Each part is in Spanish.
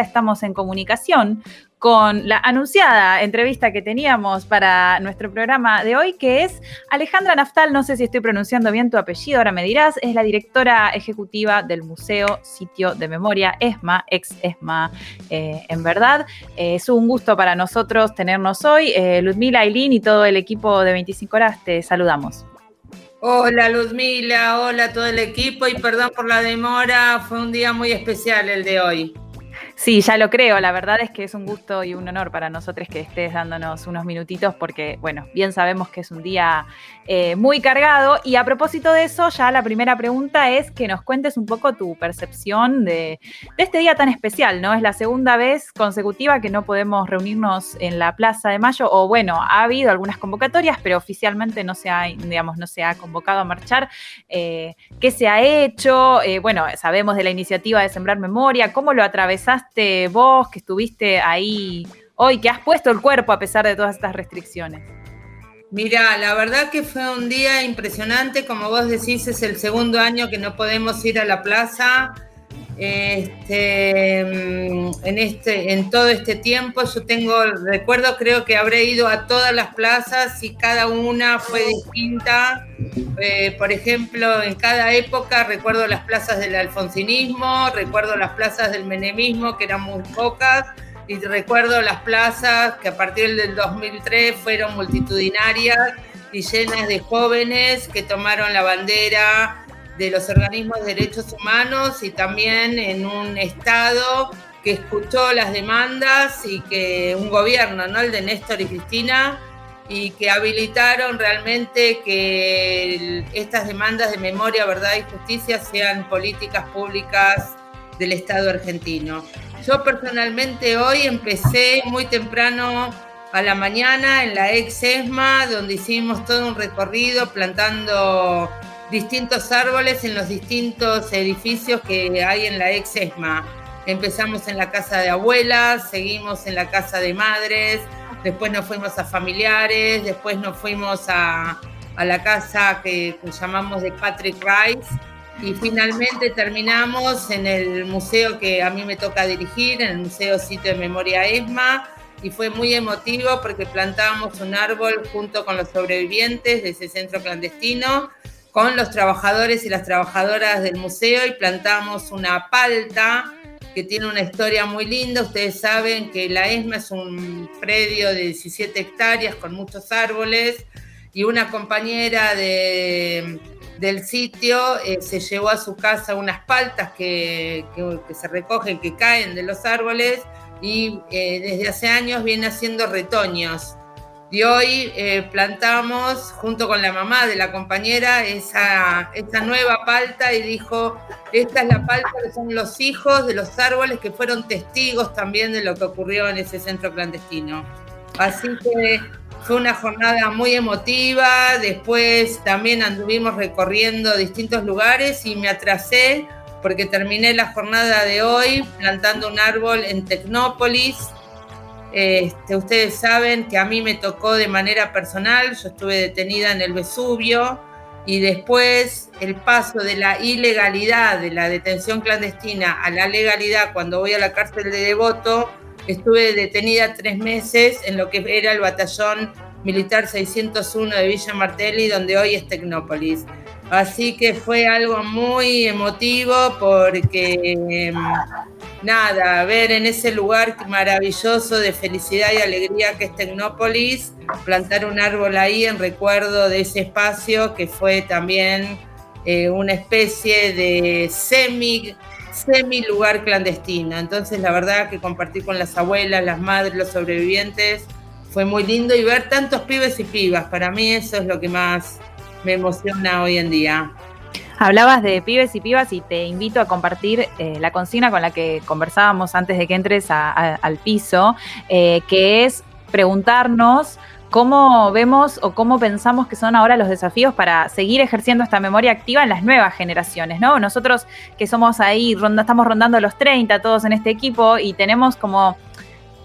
estamos en comunicación con la anunciada entrevista que teníamos para nuestro programa de hoy, que es Alejandra Naftal, no sé si estoy pronunciando bien tu apellido, ahora me dirás, es la directora ejecutiva del Museo Sitio de Memoria ESMA, ex ESMA eh, en verdad. Eh, es un gusto para nosotros tenernos hoy. Eh, Luzmila, Ailín y todo el equipo de 25 horas, te saludamos. Hola Luzmila, hola todo el equipo y perdón por la demora, fue un día muy especial el de hoy. Sí, ya lo creo. La verdad es que es un gusto y un honor para nosotros que estés dándonos unos minutitos porque, bueno, bien sabemos que es un día eh, muy cargado. Y a propósito de eso, ya la primera pregunta es que nos cuentes un poco tu percepción de, este día tan especial, ¿no? Es la segunda vez consecutiva que no podemos reunirnos en la Plaza de Mayo, o bueno, ha habido algunas convocatorias, pero oficialmente no se ha, digamos, no se ha convocado a marchar. Eh, ¿Qué se ha hecho? Eh, bueno, sabemos de la iniciativa de Sembrar Memoria. ¿Cómo lo atravesaste? Vos que estuviste ahí hoy, que has puesto el cuerpo a pesar de todas estas restricciones? Mira, la verdad que fue un día impresionante, como vos decís, es el segundo año que no podemos ir a la plaza. Este, mm, en, este, en todo este tiempo yo tengo, recuerdo, creo que habré ido a todas las plazas y cada una fue distinta. Eh, por ejemplo, en cada época recuerdo las plazas del alfonsinismo, recuerdo las plazas del menemismo, que eran muy pocas, y recuerdo las plazas que a partir del 2003 fueron multitudinarias y llenas de jóvenes que tomaron la bandera de los organismos de derechos humanos y también en un Estado que escuchó las demandas y que un gobierno, ¿no? el de Néstor y Cristina, y que habilitaron realmente que estas demandas de memoria, verdad y justicia sean políticas públicas del Estado argentino. Yo personalmente hoy empecé muy temprano a la mañana en la ex ESMA, donde hicimos todo un recorrido plantando distintos árboles en los distintos edificios que hay en la ex ESMA. Empezamos en la casa de abuelas, seguimos en la casa de madres, después nos fuimos a familiares, después nos fuimos a, la casa que, llamamos de Patrick Rice y finalmente terminamos en el museo que a mí me toca dirigir, en el Museo Sitio de Memoria ESMA, y fue muy emotivo porque plantábamos un árbol junto con los sobrevivientes de ese centro clandestino con los trabajadores y las trabajadoras del museo y plantamos una palta que tiene una historia muy linda. Ustedes saben que la ESMA es un predio de 17 hectáreas con muchos árboles y una compañera de, del sitio eh, se llevó a su casa unas paltas que, que, se recogen, que caen de los árboles y eh, desde hace años viene haciendo retoños y hoy eh, plantamos junto con la mamá de la compañera esa, esa nueva palta y dijo, esta es la palta que son los hijos de los árboles que fueron testigos también de lo que ocurrió en ese centro clandestino. Así que fue una jornada muy emotiva, después también anduvimos recorriendo distintos lugares y me atrasé porque terminé la jornada de hoy plantando un árbol en Tecnópolis, este, ustedes saben que a mí me tocó de manera personal, yo estuve detenida en el Vesubio y después el paso de la ilegalidad de la detención clandestina a la legalidad cuando voy a la cárcel de Devoto, estuve detenida tres meses en lo que era el batallón militar 601 de Villa Martelli, donde hoy es Tecnópolis. Así que fue algo muy emotivo porque em, nada, ver en ese lugar maravilloso de felicidad y alegría que es Tecnópolis, plantar un árbol ahí en recuerdo de ese espacio que fue también eh, una especie de semi, semi lugar clandestino. Entonces la verdad que compartir con las abuelas, las madres, los sobrevivientes, fue muy lindo y ver tantos pibes y pibas, para mí eso es lo que más me emociona hoy en día. Hablabas de pibes y pibas y te invito a compartir eh, la consigna con la que conversábamos antes de que entres al piso, eh, que es preguntarnos cómo vemos o cómo pensamos que son ahora los desafíos para seguir ejerciendo esta memoria activa en las nuevas generaciones, ¿no? Nosotros que somos ahí, ronda, estamos rondando los 30 todos en este equipo y tenemos como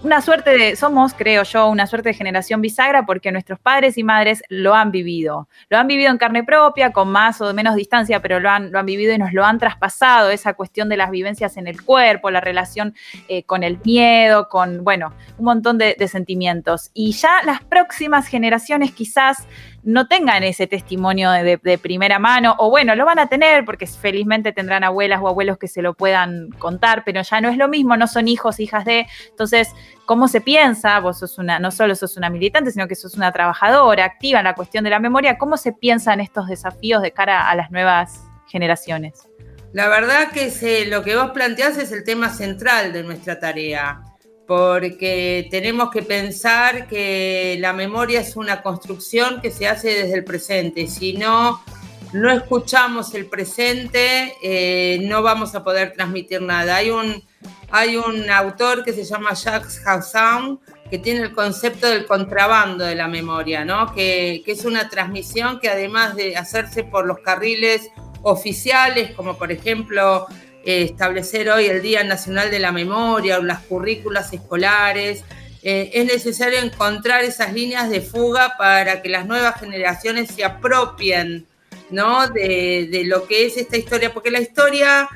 una suerte de, somos, creo yo, una suerte de generación bisagra porque nuestros padres y madres lo han vivido. Lo han vivido en carne propia, con más o menos distancia, pero lo han, lo han vivido y nos lo han traspasado, esa cuestión de las vivencias en el cuerpo, la relación eh, con el miedo, con, bueno, un montón de, de sentimientos. Y ya las próximas generaciones quizás no tengan ese testimonio de, primera mano, o bueno, lo van a tener porque felizmente tendrán abuelas o abuelos que se lo puedan contar, pero ya no es lo mismo, no son hijos, hijas de. Entonces, ¿cómo se piensa? Vos sos una, no solo sos una militante, sino que sos una trabajadora activa en la cuestión de la memoria. ¿Cómo se piensan estos desafíos de cara a las nuevas generaciones? La verdad que lo que vos planteás es el tema central de nuestra tarea porque tenemos que pensar que la memoria es una construcción que se hace desde el presente. Si no, no escuchamos el presente, eh, no vamos a poder transmitir nada. Hay un, hay un autor que se llama Jacques Hassan que tiene el concepto del contrabando de la memoria, ¿no? que, que es una transmisión que además de hacerse por los carriles oficiales, como por ejemplo establecer hoy el Día Nacional de la Memoria o las currículas escolares. Eh, es necesario encontrar esas líneas de fuga para que las nuevas generaciones se apropien ¿no? de, de lo que es esta historia, porque la historia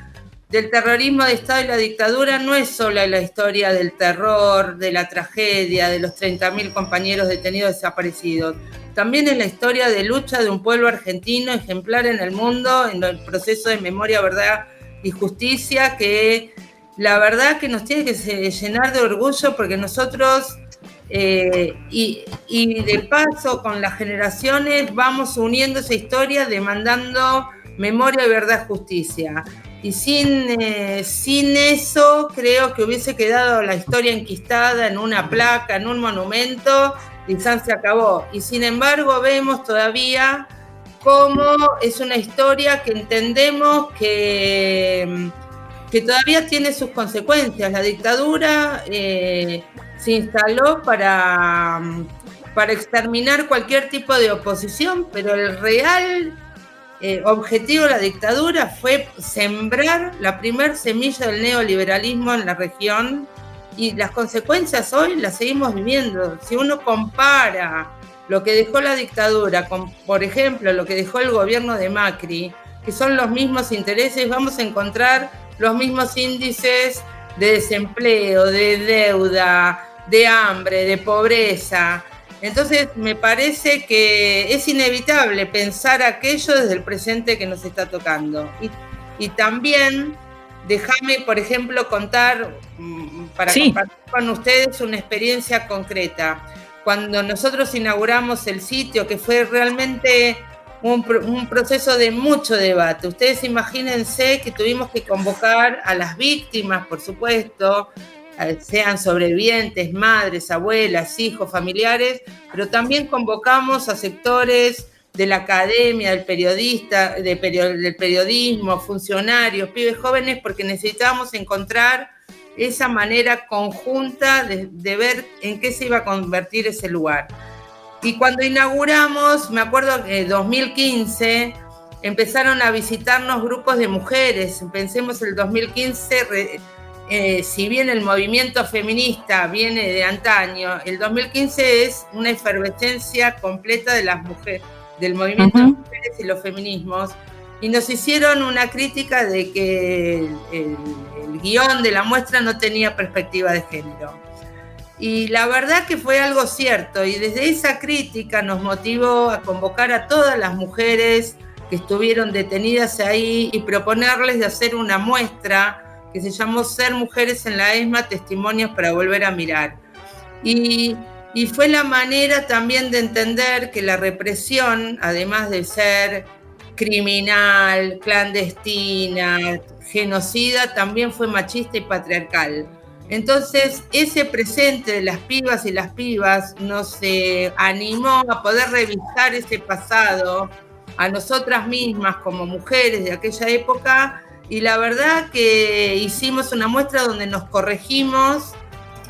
del terrorismo de Estado y la dictadura no es solo la historia del terror, de la tragedia, de los 30.000 compañeros detenidos desaparecidos. También es la historia de lucha de un pueblo argentino ejemplar en el mundo, en el proceso de memoria, verdad y justicia que la verdad que nos tiene que llenar de orgullo porque nosotros eh, y, de paso con las generaciones vamos uniendo esa historia demandando memoria, verdad, justicia. Y sin, eh, sin eso creo que hubiese quedado la historia enquistada en una placa, en un monumento, y se acabó. Y sin embargo vemos todavía cómo es una historia que entendemos que, que todavía tiene sus consecuencias. La dictadura eh, se instaló para, para exterminar cualquier tipo de oposición, pero el real eh, objetivo de la dictadura fue sembrar la primer semilla del neoliberalismo en la región y las consecuencias hoy las seguimos viviendo. Si uno compara lo que dejó la dictadura, con, por ejemplo, lo que dejó el gobierno de Macri, que son los mismos intereses, vamos a encontrar los mismos índices de desempleo, de deuda, de hambre, de pobreza. Entonces, me parece que es inevitable pensar aquello desde el presente que nos está tocando. Y, también, déjame, por ejemplo, contar, mm, para compartir con ustedes una experiencia concreta cuando nosotros inauguramos el sitio, que fue realmente un, proceso de mucho debate. Ustedes imagínense que tuvimos que convocar a las víctimas, por supuesto, sean sobrevivientes, madres, abuelas, hijos, familiares, pero también convocamos a sectores de la academia, del periodista, del periodismo, funcionarios, pibes jóvenes, porque necesitábamos encontrar esa manera conjunta de, ver en qué se iba a convertir ese lugar. Y cuando inauguramos, me acuerdo que en 2015 empezaron a visitarnos grupos de mujeres. Pensemos el 2015, eh, si bien el movimiento feminista viene de antaño, el 2015 es una efervescencia completa de las mujeres, del movimiento de mujeres y los feminismos y nos hicieron una crítica de que el, guion de la muestra no tenía perspectiva de género. Y la verdad que fue algo cierto y desde esa crítica nos motivó a convocar a todas las mujeres que estuvieron detenidas ahí y proponerles de hacer una muestra que se llamó Ser Mujeres en la ESMA, Testimonios para Volver a Mirar. Y, y fue la manera también de entender que la represión, además de ser criminal, clandestina, genocida, también fue machista y patriarcal. Entonces, ese presente de las pibas y las pibas nos eh, animó a poder revisar ese pasado a nosotras mismas como mujeres de aquella época y la verdad que hicimos una muestra donde nos corregimos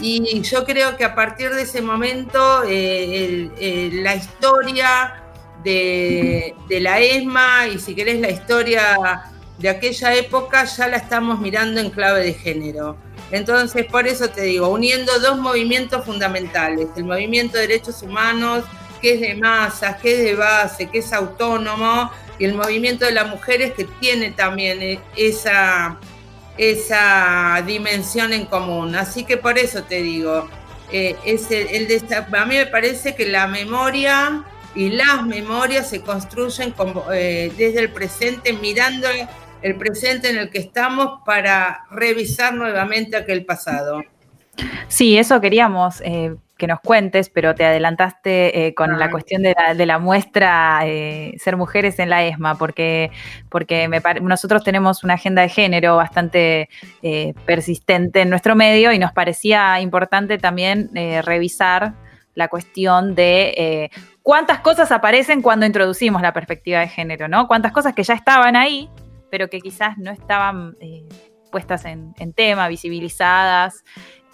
y yo creo que a partir de ese momento eh, la historia de, la ESMA y si querés la historia de aquella época ya la estamos mirando en clave de género. Entonces, por eso te digo, uniendo dos movimientos fundamentales, el movimiento de derechos humanos, que es de masas, que es de base, que es autónomo, y el movimiento de las mujeres que tiene también eh, esa, esa dimensión en común. Así que por eso te digo, eh, es el, de a mí me parece que la memoria y las memorias se construyen eh, desde el presente, mirando el presente en el que estamos para revisar nuevamente aquel pasado. Sí, eso queríamos eh, que nos cuentes, pero te adelantaste eh, con la ah. cuestión de la, muestra eh, Ser Mujeres en la ESMA, porque, porque nosotros tenemos una agenda de género bastante persistente en nuestro medio y nos parecía importante también revisar la cuestión de cuántas cosas aparecen cuando introducimos la perspectiva de género, ¿no? Cuántas cosas que ya estaban ahí, pero que quizás no estaban puestas en, tema, visibilizadas.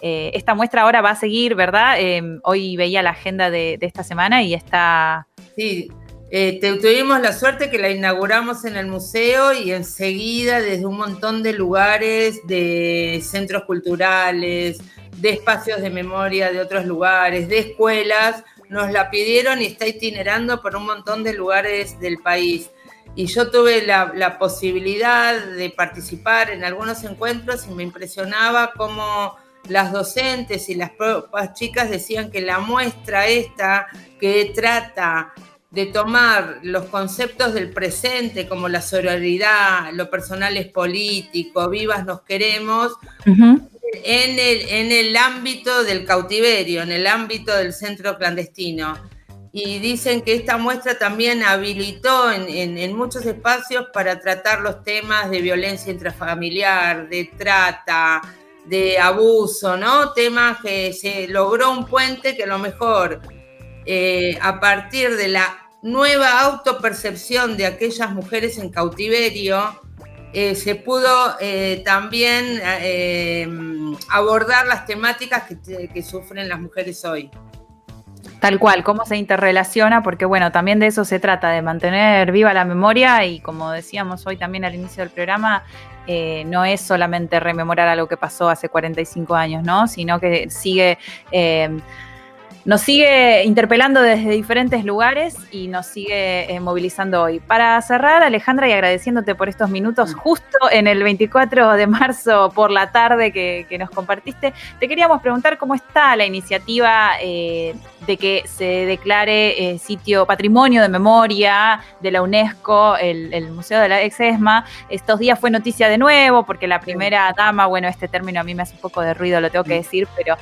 Eh, esta muestra ahora va a seguir, ¿verdad? Eh, hoy veía la agenda de, esta semana y está... Sí, eh, tuvimos la suerte que la inauguramos en el museo y enseguida desde un montón de lugares, de centros culturales, de espacios de memoria de otros lugares, de escuelas, nos la pidieron y está itinerando por un montón de lugares del país. Y yo tuve la, posibilidad de participar en algunos encuentros y me impresionaba cómo las docentes y las chicas decían que la muestra esta que trata de tomar los conceptos del presente como la sororidad, lo personal es político, vivas nos queremos, en, el, en el ámbito del cautiverio, en el ámbito del centro clandestino. Y dicen que esta muestra también habilitó en, en muchos espacios para tratar los temas de violencia intrafamiliar, de trata, de abuso, ¿no? Temas que se logró un puente que a lo mejor eh, a partir de la nueva autopercepción de aquellas mujeres en cautiverio, eh, se pudo eh, también abordar las temáticas que, sufren las mujeres hoy. Tal cual, cómo se interrelaciona, porque bueno, también de eso se trata, de mantener viva la memoria y como decíamos hoy también al inicio del programa, eh, no es solamente rememorar algo que pasó hace 45 años, ¿no? Sino que sigue eh, nos sigue interpelando desde diferentes lugares y nos sigue eh, movilizando hoy. Para cerrar, Alejandra, y agradeciéndote por estos minutos, mm. justo en el 24 de marzo por la tarde que, nos compartiste, te queríamos preguntar cómo está la iniciativa eh, de que se declare eh, sitio patrimonio de memoria de la UNESCO, el, Museo de la Exesma. Estos días fue noticia de nuevo porque la primera dama, bueno, este término a mí me hace un poco de ruido, lo tengo que decir, pero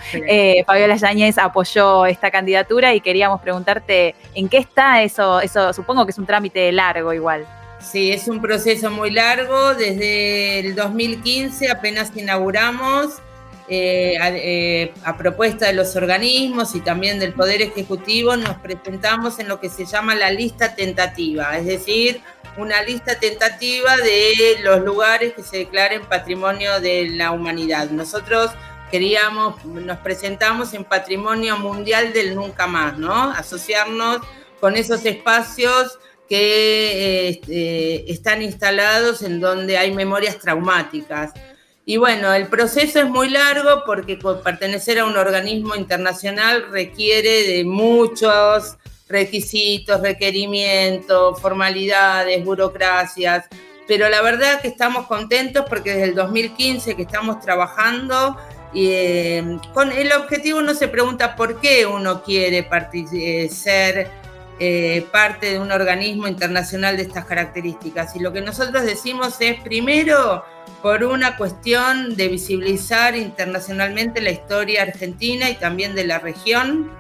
Fabiola Yáñez apoyó esta candidatura y queríamos preguntarte en qué está eso, eso supongo que es un trámite largo igual. Sí, es un proceso muy largo. Desde el 2015 apenas inauguramos eh, eh, a, propuesta de los organismos y también del Poder Ejecutivo, nos presentamos en lo que se llama la lista tentativa, es decir, una lista tentativa de los lugares que se declaren patrimonio de la humanidad. Nosotros queríamos, nos presentamos en Patrimonio Mundial del Nunca Más, ¿no? Asociarnos con esos espacios que este, están instalados en donde hay memorias traumáticas. Y bueno, el proceso es muy largo porque pertenecer a un organismo internacional requiere de muchos requisitos, requerimientos, formalidades, burocracias, pero la verdad que estamos contentos porque desde el 2015 que estamos trabajando y, eh, con el objetivo no se pregunta por qué uno quiere eh, ser eh, parte de un organismo internacional de estas características. Y lo que nosotros decimos es, primero, por una cuestión de visibilizar internacionalmente la historia argentina y también de la región,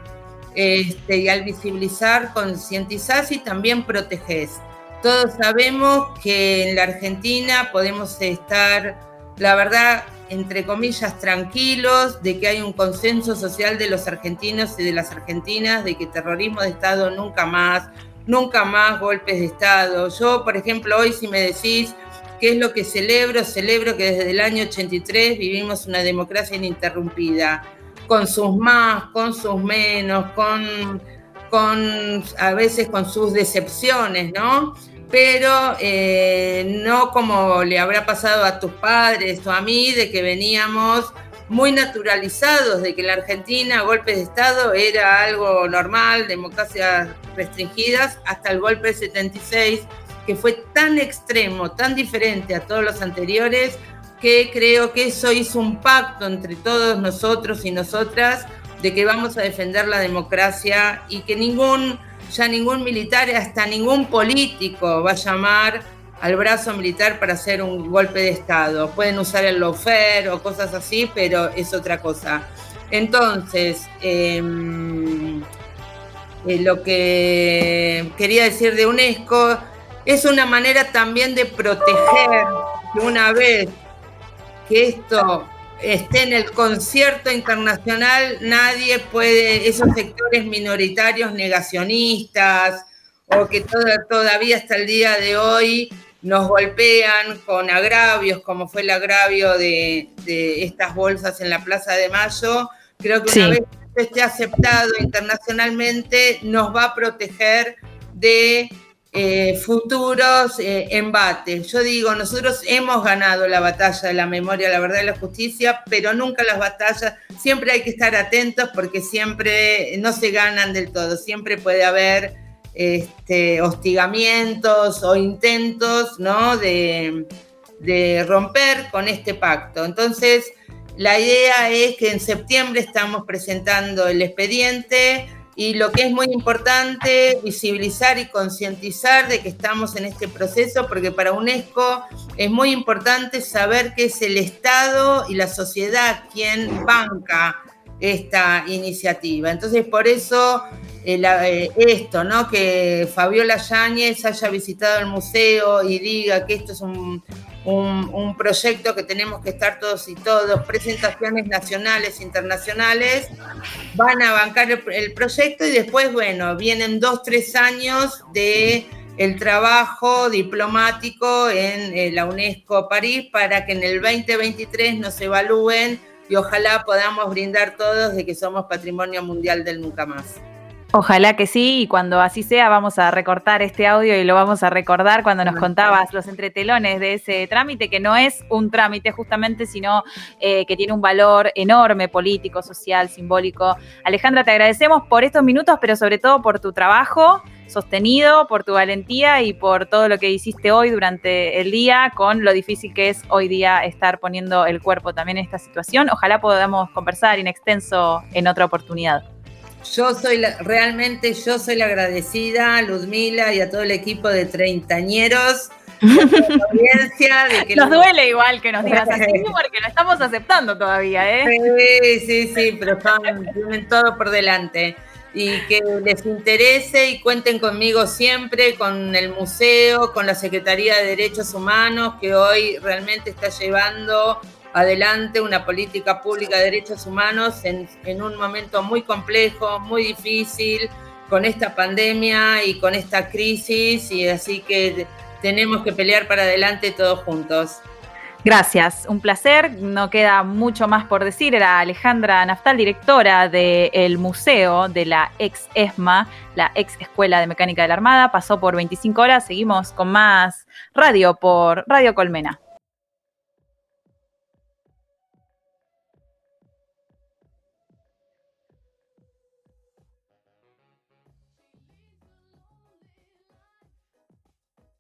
este, y al visibilizar, concientizás y también protegés. Todos sabemos que en la Argentina podemos estar, la verdad, entre comillas, tranquilos, de que hay un consenso social de los argentinos y de las argentinas, de que terrorismo de Estado nunca más, nunca más golpes de Estado. Yo, por ejemplo, hoy si me decís qué es lo que celebro, celebro que desde el año 83 vivimos una democracia ininterrumpida, con sus más, con sus menos, con, con a veces con sus decepciones, ¿no? Pero eh, no como le habrá pasado a tus padres o a mí, de que veníamos muy naturalizados de que la Argentina golpes de Estado era algo normal, democracias restringidas, hasta el golpe de 76, que fue tan extremo, tan diferente a todos los anteriores, que creo que eso hizo un pacto entre todos nosotros y nosotras de que vamos a defender la democracia y que ningún, ya ningún militar, hasta ningún político va a llamar al brazo militar para hacer un golpe de Estado. Pueden usar el lofer o cosas así, pero es otra cosa. Entonces, em, eh, lo que quería decir de UNESCO es una manera también de proteger que una vez que esto esté en el concierto internacional, nadie puede, esos sectores minoritarios negacionistas o que todavía hasta el día de hoy nos golpean con agravios, como fue el agravio de, estas bolsas en la Plaza de Mayo, creo que una vez que esté aceptado internacionalmente, nos va a proteger de eh, futuros eh, embates. Yo digo, nosotros hemos ganado la batalla de la memoria, la verdad y la justicia, pero nunca las batallas, siempre hay que estar atentos porque siempre no se ganan del todo, siempre puede haber este, hostigamientos o intentos ¿no? de, de romper con este pacto. Entonces, la idea es que en septiembre estamos presentando el expediente y lo que es muy importante, visibilizar y concientizar de que estamos en este proceso, porque para UNESCO es muy importante saber que es el Estado y la sociedad quien banca esta iniciativa. Entonces, por eso eh, eh, esto, ¿no? Que Fabiola Yáñez haya visitado el museo y diga que esto es un, proyecto que tenemos que estar todos y todos, presentaciones nacionales, internacionales, van a bancar el, proyecto y después, bueno, vienen dos, tres años de el trabajo diplomático en eh, la UNESCO París para que en el 2023 nos evalúen y ojalá podamos brindar todos de que somos patrimonio mundial del nunca más. Ojalá que sí, y cuando así sea vamos a recortar este audio y lo vamos a recordar cuando nos contabas los entretelones de ese trámite, que no es un trámite justamente, sino eh, que tiene un valor enorme, político, social, simbólico. Alejandra, te agradecemos por estos minutos, pero sobre todo por tu trabajo sostenido, por tu valentía y por todo lo que hiciste hoy durante el día, con lo difícil que es hoy día estar poniendo el cuerpo también en esta situación. Ojalá podamos conversar en extenso en otra oportunidad. Yo soy la, realmente yo soy la agradecida a Ludmila y a todo el equipo de treintañeros. audiencia de que nos duele igual que nos digas así porque lo estamos aceptando todavía, ¿eh? Sí, sí, sí, pero tienen todo por delante. Y que les interese y cuenten conmigo siempre, con el museo, con la Secretaría de Derechos Humanos, que hoy realmente está llevando adelante una política pública de derechos humanos en, un momento muy complejo, muy difícil, con esta pandemia y con esta crisis, y así que tenemos que pelear para adelante todos juntos. Gracias, un placer. No queda mucho más por decir. Era Alejandra Naftal, directora del museo de la ex ESMA, la ex Escuela de Mecánica de la Armada. Pasó por 25 horas. Seguimos con más radio por Radio Colmena.